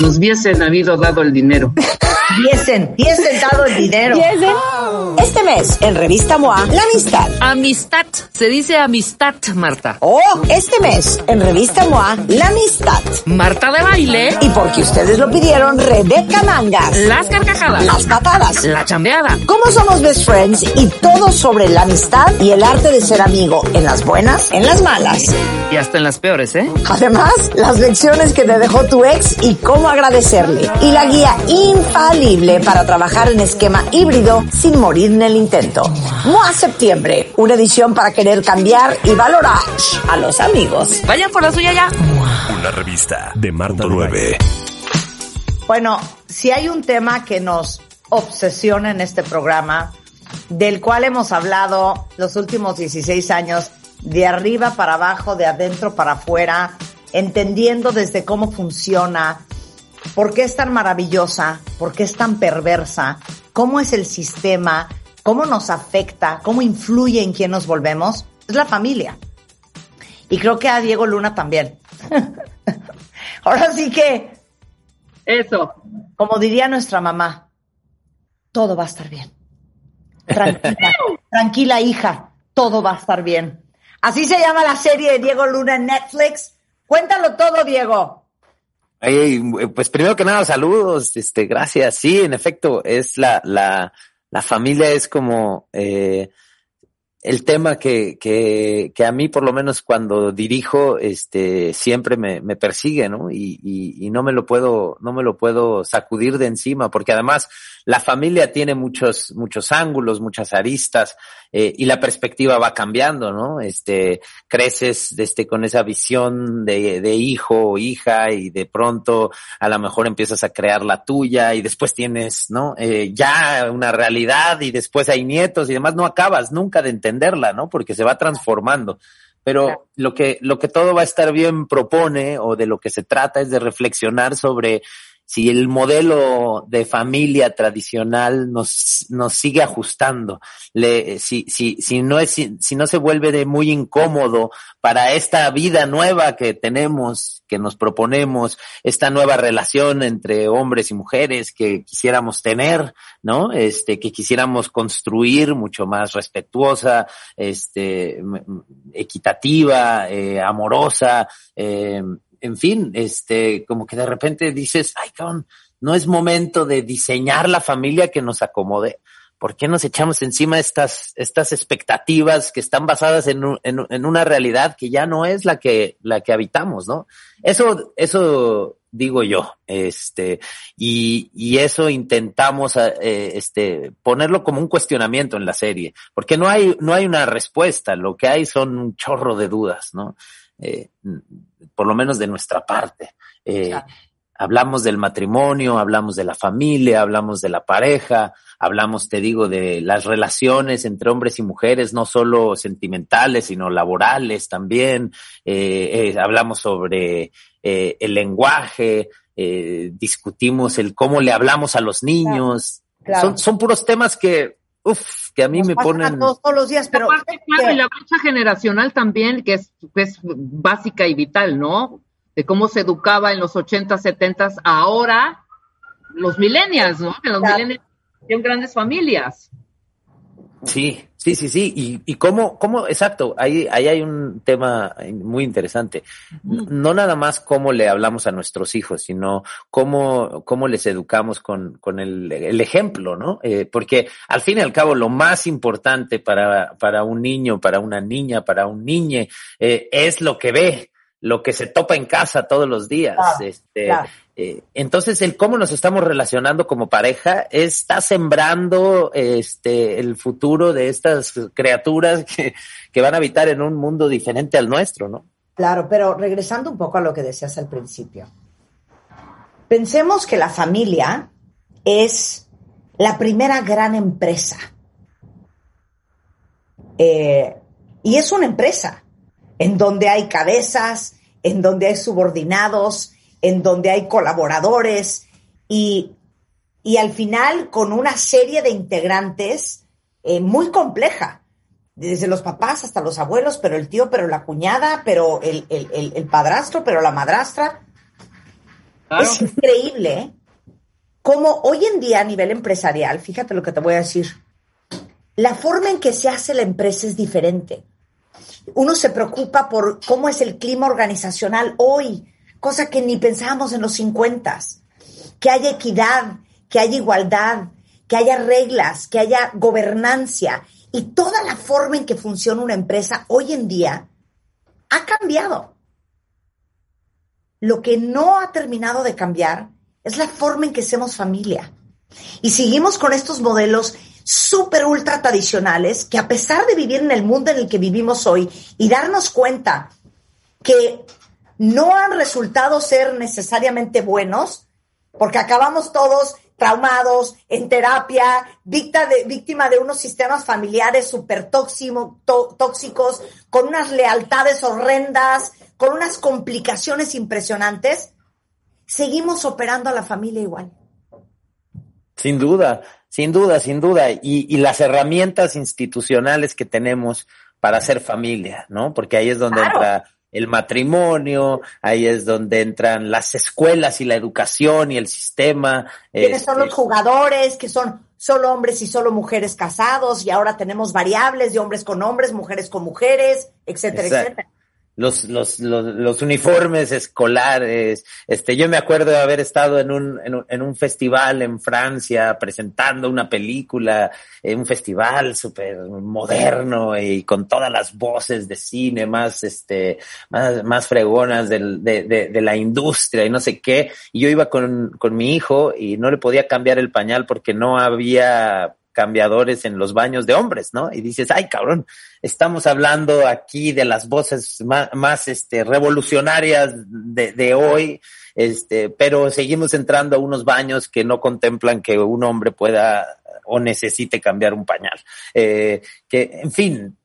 Nos hubiesen habido dado el dinero. Diesen, diesen dado el dinero. Este mes, en Revista MOA, la amistad. Amistad. Se dice amistad, Marta. Oh, este mes, en Revista MOA, la amistad. Marta de baile. Y porque ustedes lo pidieron, Rebeca Mangas. Las carcajadas. Las patadas. La chambeada. ¿Cómo somos best friends? Y todo sobre la amistad y el arte de ser amigo. En las buenas, en las malas. Y hasta en las peores, ¿eh? Además, las lecciones que te dejó tu ex y cómo agradecerle. Y la guía infalible para trabajar en esquema híbrido sin morir en el intento. MOA Septiembre, una edición para querer cambiar y valorar a los amigos. Vayan por la suya ya. Una revista de Marta 9. Bueno, si hay un tema que nos obsesiona en este programa, del cual hemos hablado los últimos 16 años, de arriba para abajo, de adentro para afuera, entendiendo desde cómo funciona, por qué es tan maravillosa, por qué es tan perversa, cómo es el sistema, cómo nos afecta, cómo influye en quién nos volvemos, es la familia. Y creo que a Diego Luna también. Ahora sí que, Eso. como diría nuestra mamá, todo va a estar bien. Tranquila, tranquila hija, todo va a estar bien. Así se llama la serie de Diego Luna en Netflix. Cuéntalo todo, Diego. Ay, pues primero que nada, saludos, este, gracias. Sí, en efecto, es la, la, la familia es como eh, el tema que, que, que a mí, por lo menos cuando dirijo, este, siempre me, me persigue, ¿no? Y, y, y no me lo puedo, no me lo puedo sacudir de encima, porque además la familia tiene muchos, muchos ángulos, muchas aristas, eh, y la perspectiva va cambiando, ¿no? Este, creces este, con esa visión de, de hijo o hija y de pronto a lo mejor empiezas a crear la tuya y después tienes, ¿no? Eh, ya una realidad y después hay nietos y demás, no acabas nunca de entenderla, ¿no? Porque se va transformando. Pero lo que, lo que todo va a estar bien propone o de lo que se trata es de reflexionar sobre si el modelo de familia tradicional nos, nos sigue ajustando, le, si, si, si no es, si, no se vuelve de muy incómodo para esta vida nueva que tenemos, que nos proponemos, esta nueva relación entre hombres y mujeres que quisiéramos tener, ¿no? Este, que quisiéramos construir mucho más respetuosa, este, equitativa, eh, amorosa, eh, en fin, este, como que de repente dices, ay, cabrón, no es momento de diseñar la familia que nos acomode. ¿Por qué nos echamos encima estas, estas expectativas que están basadas en, un- en, una realidad que ya no es la que, la que habitamos, ¿no? Eso, eso digo yo, este, y, y eso intentamos, eh, este, ponerlo como un cuestionamiento en la serie, porque no hay, no hay una respuesta, lo que hay son un chorro de dudas, ¿no? Eh, por lo menos de nuestra parte. Eh, Hablamos del matrimonio, hablamos de la familia, hablamos de la pareja, hablamos, te digo, de las relaciones entre hombres y mujeres, no solo sentimentales, sino laborales también. Eh, hablamos sobre el lenguaje, discutimos el cómo le hablamos a los niños. Claro. Son, son puros temas que, uf, que a mí Nos me ponen... todos, todos los días, pero Aparte, claro, y la brecha generacional también, que es, que es básica y vital, ¿no? De cómo se educaba en los 80, 70, ahora los millennials, ¿no? Que los Claro. millennials tienen grandes familias. Sí, sí, sí, sí. Y, y cómo, cómo, exacto, ahí, ahí hay un tema muy interesante. No nada más cómo le hablamos a nuestros hijos, sino cómo, cómo les educamos con, con el, el ejemplo, ¿no? Eh, porque al fin y al cabo lo más importante para, para un niño, para una niña, para un niñe, eh, es lo que ve, lo que se topa en casa todos los días. Claro, este, claro. eh, entonces, el cómo nos estamos relacionando como pareja está sembrando este el futuro de estas criaturas que, que van a habitar en un mundo diferente al nuestro, ¿no? Claro, pero regresando un poco a lo que decías al principio. Pensemos que la familia es la primera gran empresa. Eh, y es una empresa en donde hay cabezas, en donde hay subordinados, en donde hay colaboradores y, y al final con una serie de integrantes eh, muy compleja, desde los papás hasta los abuelos, pero el tío, pero la cuñada, pero el, el, el, padrastro, pero la madrastra. Es increíble ¿eh? cómo hoy en día a nivel empresarial, fíjate lo que te voy a decir, la forma en que se hace la empresa es diferente. Uno se preocupa por cómo es el clima organizacional hoy, cosa que ni pensábamos en los 50, que haya equidad, que haya igualdad, que haya reglas, que haya gobernancia y toda la forma en que funciona una empresa hoy en día ha cambiado. Lo que no ha terminado de cambiar es la forma en que somos familia. Y seguimos con estos modelos súper ultra tradicionales que a pesar de vivir en el mundo en el que vivimos hoy y darnos cuenta que no han resultado ser necesariamente buenos, porque acabamos todos traumados, en terapia, de, víctima de unos sistemas familiares súper tóxicos, con unas lealtades horrendas, con unas complicaciones impresionantes, seguimos operando a la familia igual. Sin duda, sin duda, sin duda. Y, y las herramientas institucionales que tenemos para hacer familia, ¿no? Porque ahí es donde entra el matrimonio, ahí es donde entran las escuelas y la educación y el sistema. ¿Quiénes son los este, jugadores? Que son solo hombres y solo mujeres casados y ahora tenemos variables de hombres con hombres, mujeres con mujeres, etcétera, etcétera los, los, los, los, uniformes escolares. Este, yo me acuerdo de haber estado en un, en un, festival en Francia presentando una película, en un festival súper moderno y con todas las voces de cine más, este, más, más fregonas del, de, de, de, la industria y no sé qué. Y yo iba con, con mi hijo y no le podía cambiar el pañal porque no había cambiadores en los baños de hombres, ¿no? Y dices, ay, cabrón, estamos hablando aquí de las voces más, más este, revolucionarias de, de hoy, este, pero seguimos entrando a unos baños que no contemplan que un hombre pueda o necesite cambiar un pañal. Eh, que, en fin,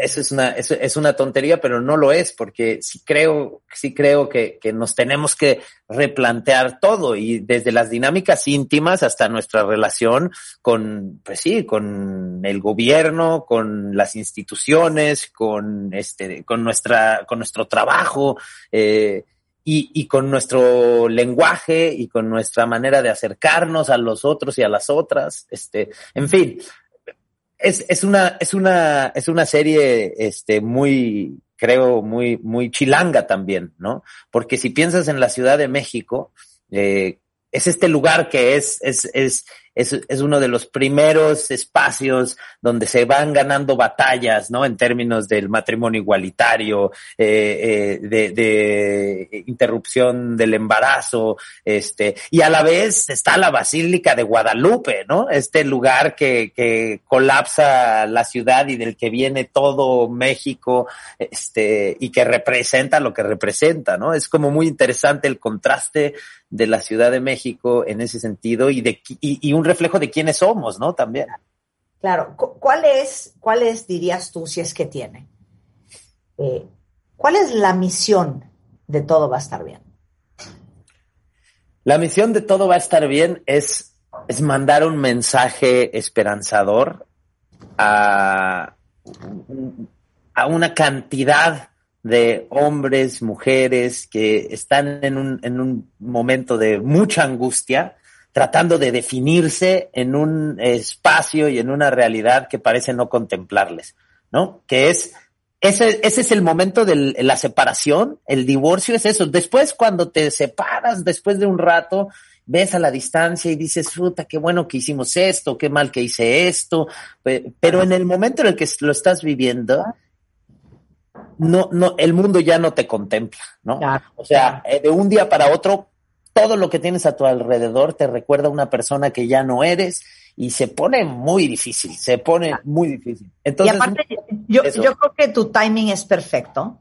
eso es una, eso es una tontería, pero no lo es, porque sí creo, sí creo que, que nos tenemos que replantear todo y desde las dinámicas íntimas hasta nuestra relación con, pues sí, con el gobierno, con las instituciones, con este, con nuestra, con nuestro trabajo, eh, y, y, con nuestro lenguaje y con nuestra manera de acercarnos a los otros y a las otras, este, en fin, es, es una, es una, es una serie, este, muy, creo, muy, muy chilanga también, ¿no? Porque si piensas en la Ciudad de México, eh, es este lugar que es, es, es, es, es, uno de los primeros espacios donde se van ganando batallas, ¿no? En términos del matrimonio igualitario, eh, eh, de, de, interrupción del embarazo, este, y a la vez está la Basílica de Guadalupe, ¿no? Este lugar que, que colapsa la ciudad y del que viene todo México, este, y que representa lo que representa, ¿no? Es como muy interesante el contraste de la Ciudad de México en ese sentido y de y, y un reflejo de quiénes somos, ¿no? También. Claro. ¿Cuál es, cuál es, dirías tú, si es que tiene? Eh, ¿Cuál es la misión de todo va a estar bien? La misión de todo va a estar bien es, es mandar un mensaje esperanzador a, a una cantidad de hombres, mujeres que están en un, en un momento de mucha angustia, tratando de definirse en un espacio y en una realidad que parece no contemplarles, ¿no? Que es, ese, ese es el momento de la separación, el divorcio es eso. Después, cuando te separas, después de un rato, ves a la distancia y dices, fruta, qué bueno que hicimos esto, qué mal que hice esto, pero en el momento en el que lo estás viviendo, no, no, el mundo ya no te contempla, ¿no? o sea, eh, de un día para otro todo lo que tienes a tu alrededor te recuerda a una persona que ya no eres y se pone muy difícil, se pone muy difícil. Entonces, y aparte, yo, yo creo que tu timing es perfecto,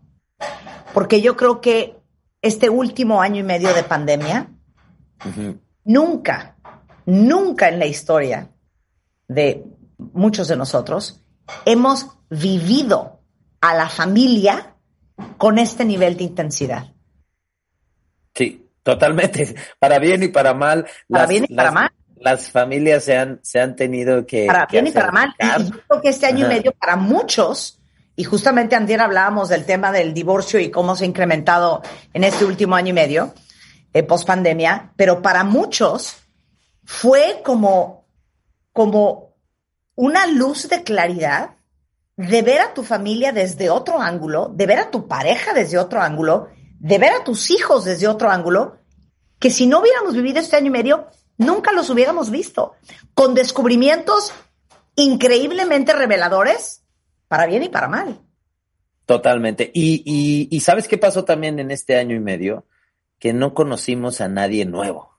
porque yo creo que este último año y medio de pandemia Nunca, nunca en la historia de muchos de nosotros hemos vivido a la familia con este nivel de intensidad. Totalmente. Para bien y para mal. Para bien y para mal. Las familias se han, se han tenido que. Para bien y para mal. Y yo creo que este año y medio, para muchos, y justamente antes hablábamos del tema del divorcio y cómo se ha incrementado en este último año y medio, eh, post pandemia, pero para muchos fue como, como una luz de claridad de ver a tu familia desde otro ángulo, de ver a tu pareja desde otro ángulo, de ver a tus hijos desde otro ángulo, que si no hubiéramos vivido este año y medio, nunca los hubiéramos visto, con descubrimientos increíblemente reveladores, para bien y para mal. Totalmente. Y, y, ¿sabes qué pasó también en este año y medio? Que no conocimos a nadie nuevo.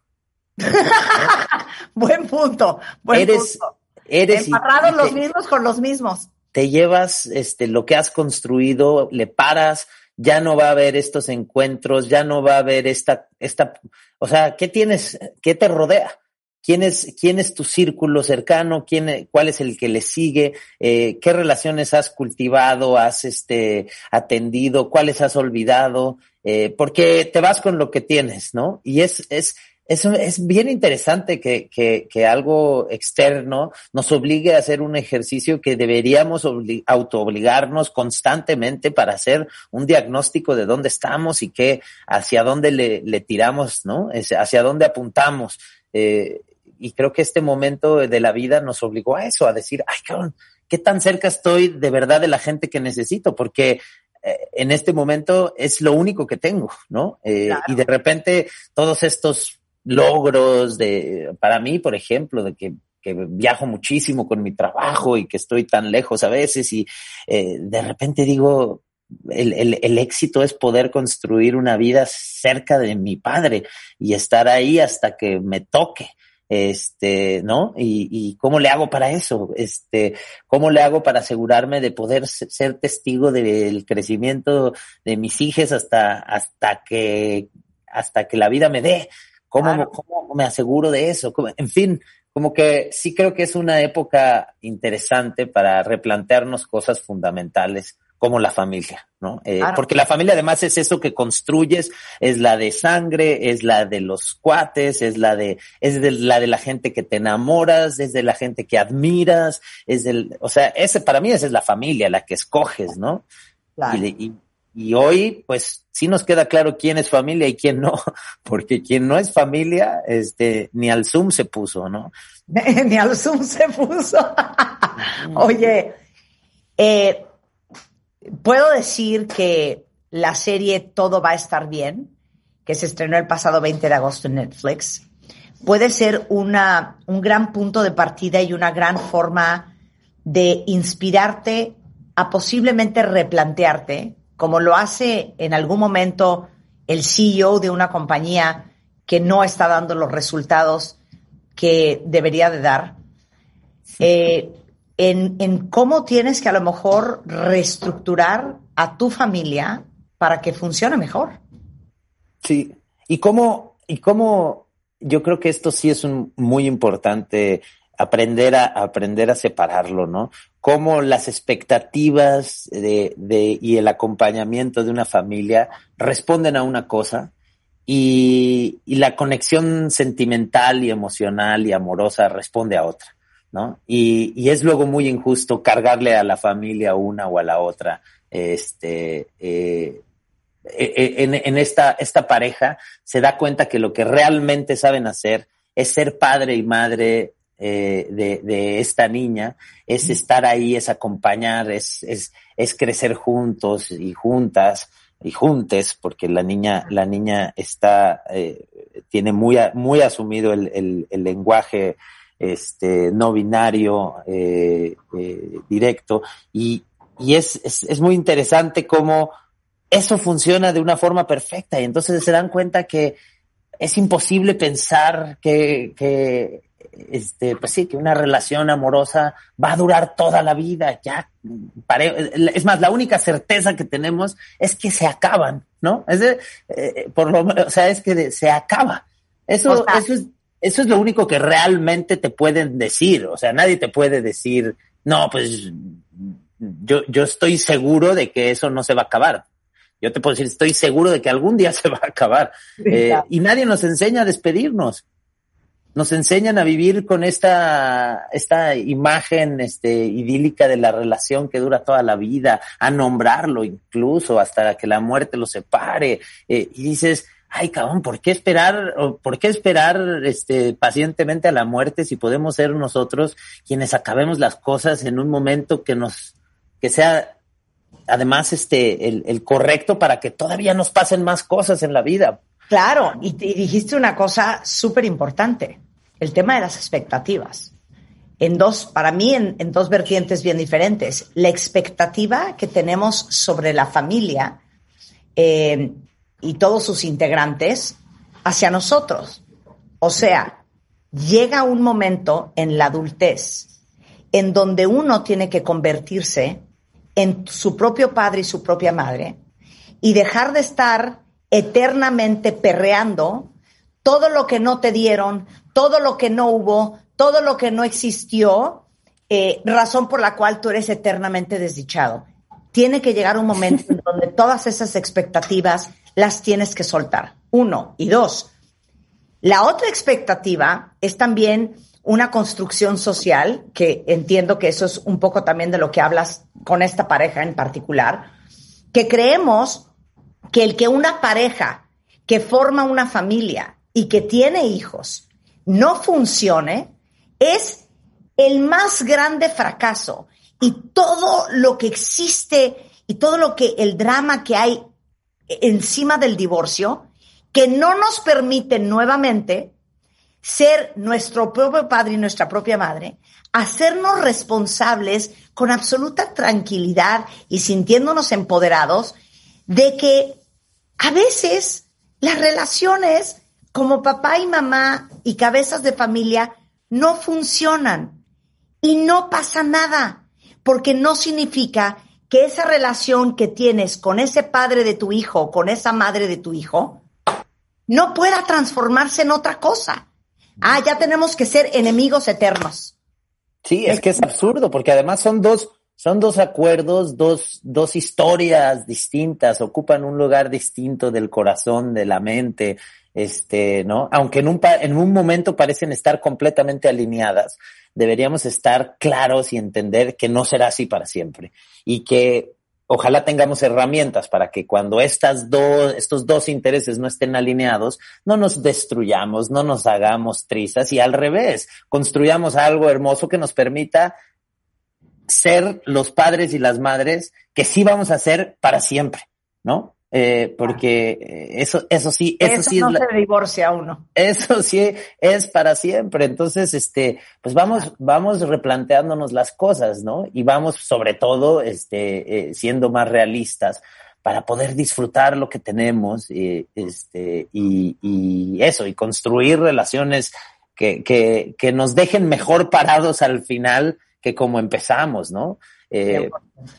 buen punto, buen punto. Eres los mismos con los mismos. Te llevas este, lo que has construido, le paras, ya no va a haber estos encuentros, ya no va a haber esta, esta, o sea, ¿qué tienes, qué te rodea? ¿Quién es, quién es tu círculo cercano? ¿Quién, ¿Cuál es el que le sigue? Eh, ¿Qué relaciones has cultivado, has este, atendido? ¿Cuáles has olvidado? Eh, porque te vas con lo que tienes, ¿no? Y es, es, es, es bien interesante que, que, que, algo externo nos obligue a hacer un ejercicio que deberíamos autoobligarnos constantemente para hacer un diagnóstico de dónde estamos y qué, hacia dónde le, le tiramos, ¿no? hacia dónde apuntamos. Eh, y creo que este momento de la vida nos obligó a eso, a decir, ay, cabrón, ¿qué tan cerca estoy de verdad de la gente que necesito? Porque eh, en este momento es lo único que tengo, ¿no? Eh, y de repente todos estos logros de, para mí, por ejemplo, de que, que viajo muchísimo con mi trabajo y que estoy tan lejos a veces y eh, de repente digo, el, el, éxito es poder construir una vida cerca de mi padre y estar ahí hasta que me toque este, ¿no? Y, y, cómo le hago para eso, este, cómo le hago para asegurarme de poder ser testigo del crecimiento de mis hijas hasta, hasta que, hasta que la vida me dé. ¿Cómo, cómo me aseguro de eso? En fin, como que sí creo que es una época interesante para replantearnos cosas fundamentales como la familia, ¿no? Eh, porque la familia además es eso que construyes, es la de sangre, es la de los cuates, es la de, es de la de la gente que te enamoras, es de la gente que admiras, es del, o sea, ese para mí esa es la familia, la que escoges, ¿no? Y, y, hoy, pues, sí nos queda claro quién es familia y quién no, porque quien no es familia, este, ni al Zoom se puso, ¿no? ni al Zoom se puso. Oye, eh, puedo decir que la serie Todo va a estar bien, que se estrenó el pasado 20 de agosto en Netflix, puede ser una, un gran punto de partida y una gran forma de inspirarte a posiblemente replantearte, como lo hace en algún momento el CEO de una compañía que no está dando los resultados que debería de dar. Eh, en, cómo tienes que a lo mejor reestructurar a tu familia para que funcione mejor. Sí, y cómo, y cómo yo creo que esto sí es un, muy importante aprender a aprender a separarlo, ¿no? Cómo las expectativas de, de, y el acompañamiento de una familia responden a una cosa y, y la conexión sentimental y emocional y amorosa responde a otra. ¿no? Y, y, es luego muy injusto cargarle a la familia una o a la otra. Este, eh, e, e, en, en esta, esta pareja se da cuenta que lo que realmente saben hacer es ser padre y madre eh, de, de, esta niña, es estar ahí, es acompañar, es, es, es crecer juntos y juntas y juntes, porque la niña, la niña está, eh, tiene muy, muy asumido el, el, el lenguaje este, no binario, eh, eh, directo, y, y es, es, es, muy interesante cómo eso funciona de una forma perfecta, y entonces se dan cuenta que es imposible pensar que, que este, pues sí, que una relación amorosa va a durar toda la vida, ya, es más, la única certeza que tenemos es que se acaban, ¿no? Es de, eh, por lo, o sea, es que se acaba Eso, O sea- eso es, eso es lo único que realmente te pueden decir. O sea, nadie te puede decir, no, pues yo, yo estoy seguro de que eso no se va a acabar. Yo te puedo decir, estoy seguro de que algún día se va a acabar. Eh, y nadie nos enseña a despedirnos. Nos enseñan a vivir con esta, esta imagen este, idílica de la relación que dura toda la vida, a nombrarlo incluso hasta que la muerte lo separe. Eh, y dices, ay cabrón, ¿por qué esperar, por qué esperar este, pacientemente a la muerte si podemos ser nosotros quienes acabemos las cosas en un momento que nos, que sea además este, el, el correcto para que todavía nos pasen más cosas en la vida? Claro, y, y dijiste una cosa súper importante, el tema de las expectativas. En dos, para mí, en, en dos vertientes bien diferentes. La expectativa que tenemos sobre la familia eh, y todos sus integrantes hacia nosotros. O sea, llega un momento en la adultez en donde uno tiene que convertirse en su propio padre y su propia madre y dejar de estar eternamente perreando todo lo que no te dieron, todo lo que no hubo, todo lo que no existió, eh, razón por la cual tú eres eternamente desdichado. Tiene que llegar un momento en donde todas esas expectativas las tienes que soltar. Uno. Y dos, la otra expectativa es también una construcción social, que entiendo que eso es un poco también de lo que hablas con esta pareja en particular, que creemos que el que una pareja que forma una familia y que tiene hijos no funcione es el más grande fracaso. Y todo lo que existe y todo lo que el drama que hay encima del divorcio que no nos permite nuevamente ser nuestro propio padre y nuestra propia madre, hacernos responsables con absoluta tranquilidad y sintiéndonos empoderados de que a veces las relaciones como papá y mamá y cabezas de familia no funcionan y no pasa nada, porque no significa que esa relación que tienes con ese padre de tu hijo con esa madre de tu hijo no pueda transformarse en otra cosa. Ah, ya tenemos que ser enemigos eternos. Sí, es que es absurdo, porque además son dos, son dos acuerdos, dos, dos historias distintas, ocupan un lugar distinto del corazón, de la mente, este, ¿no? Aunque en un, en un momento parecen estar completamente alineadas, deberíamos estar claros y entender que no será así para siempre. Y que ojalá tengamos herramientas para que cuando estas dos, estos dos intereses no estén alineados, no nos destruyamos, no nos hagamos trizas y al revés, construyamos algo hermoso que nos permita ser los padres y las madres que sí vamos a ser para siempre, ¿no? Eh, porque eh, eso, eso sí, eso, Eso sí no es la- se divorcia uno. eso sí es para siempre. Entonces, este, pues vamos, vamos replanteándonos las cosas, ¿no? Y vamos, sobre todo, este, eh, siendo más realistas para poder disfrutar lo que tenemos, eh, este, y, y eso, y construir relaciones que, que, que nos dejen mejor parados al final que como empezamos, ¿no? Eh,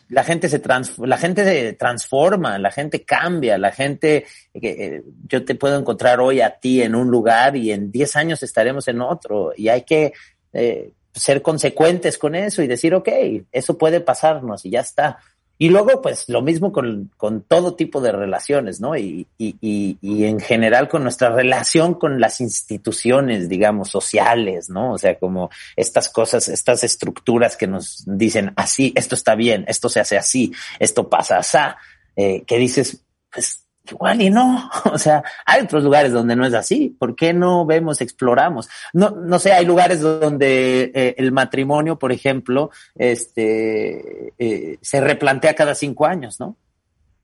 la gente se trans, la gente se transforma, la gente cambia, la gente, eh, yo te puedo encontrar hoy a ti en un lugar y en 10 años estaremos en otro y hay que eh, ser consecuentes con eso y decir, ok, eso puede pasarnos y ya está. Y luego, pues lo mismo con, con todo tipo de relaciones, ¿no? Y, y, y, y en general con nuestra relación con las instituciones, digamos, sociales, ¿no? O sea, como estas cosas, estas estructuras que nos dicen así, esto está bien, esto se hace así, esto pasa así, eh, que dices, pues igual y no, o sea, hay otros lugares donde no es así, ¿por qué no vemos, exploramos? No, no sé, hay lugares donde eh, el matrimonio, por ejemplo, este, eh, se replantea cada cinco años, ¿no?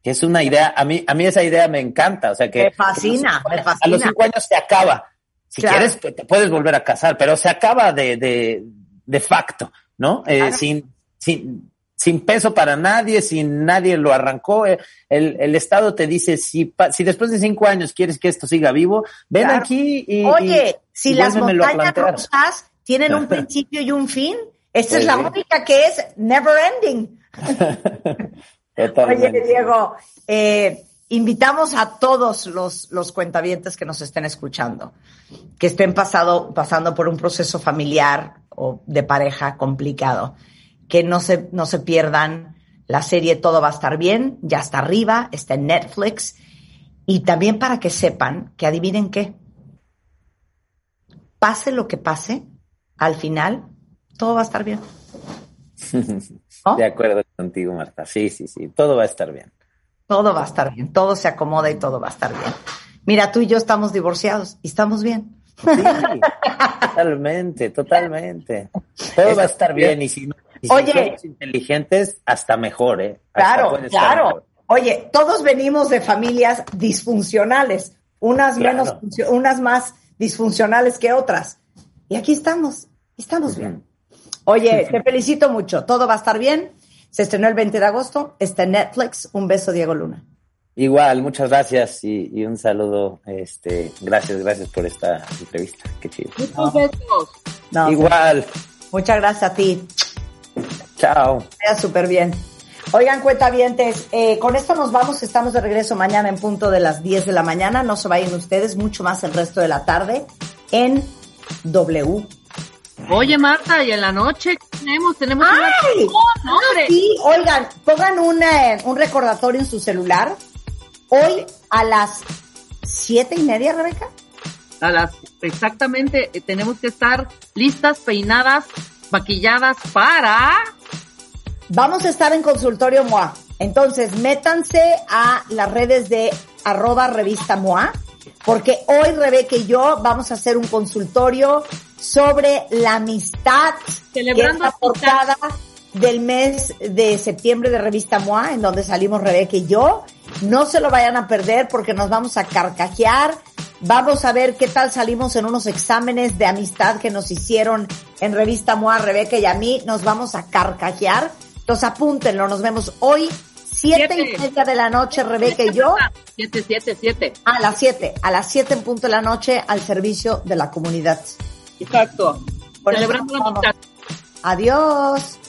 Que es una idea, a mí, a mí esa idea me encanta, o sea que Me fascina, me a los cinco- A los fascina. cinco años se acaba. Si Claro. quieres, pues, te puedes volver a casar, pero se acaba de, de, de facto, ¿no? Eh, Claro. sin, sin, sin peso para nadie, sin nadie lo arrancó. eh, El, el Estado te dice, si, si después de cinco años quieres que esto siga vivo, ven Claro. aquí y... Oye, y- si y las montañas rusas tienen un principio y un fin, esta es la única que es never ending. Oye. Diego, eh, invitamos a todos los, los cuentavientes que nos estén escuchando, que estén pasado, pasando por un proceso familiar o de pareja complicado, que no se, no se pierdan la serie Todo va a estar bien, ya está arriba, está en Netflix, y también para que sepan que adivinen qué, pase lo que pase, al final todo va a estar bien. De acuerdo contigo, Marta. Sí, sí, sí, todo va a estar bien. Todo va a estar bien, todo se acomoda y todo va a estar bien. Mira, tú y yo estamos divorciados y estamos bien. Sí, totalmente, totalmente. Todo va a estar bien y si, no, somos inteligentes, hasta mejor, ¿eh? claro, claro. Oye, todos venimos de familias disfuncionales, unas menos, unas más disfuncionales que otras. Y aquí estamos, estamos bien. Oye, te felicito mucho, todo va a estar bien. Se estrenó el 20 de agosto, está en Netflix. Un beso, Diego Luna. Igual, muchas gracias y, un saludo. Este, gracias, gracias por esta entrevista. Qué chido. Muchos besos. Igual. Muchas gracias a ti. Chao. Vaya súper bien. Oigan, cuentavientes, eh, con esto nos vamos. Estamos de regreso mañana en punto de las 10 de la mañana. No se vayan ustedes, mucho más el resto de la tarde en W Oye, Marta, y en la noche tenemos, tenemos ¡Ay! Una... sí, oigan, pongan un, eh, un recordatorio en su celular. Hoy a las siete y media, Rebeca. A las, exactamente, eh, tenemos que estar listas, peinadas, maquilladas para... Vamos a estar en consultorio MOA. Entonces, métanse a las redes de arroba revista MOA, porque hoy Rebeca y yo vamos a hacer un consultorio sobre la amistad, Celebrando que es la portada del mes de septiembre de Revista MOA, en donde salimos Rebeca y yo. No se lo vayan a perder porque nos vamos a carcajear. Vamos a ver qué tal salimos en unos exámenes de amistad que nos hicieron en Revista MOA, Rebeca y a mí. Nos vamos a carcajear. Entonces apúntenlo, nos vemos hoy, siete, y media de la noche, Rebeca y yo. Siete, siete, siete. A las siete, a las siete en punto de la noche al servicio de la comunidad. Exacto. Celebrando la amistad. Adiós.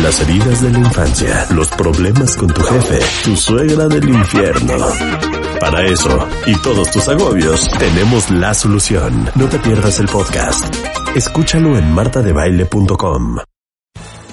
Las heridas de la infancia, los problemas con tu jefe, tu suegra del infierno. Para eso y todos tus agobios, tenemos la solución. No te pierdas el podcast. Escúchalo en martadebaile.com.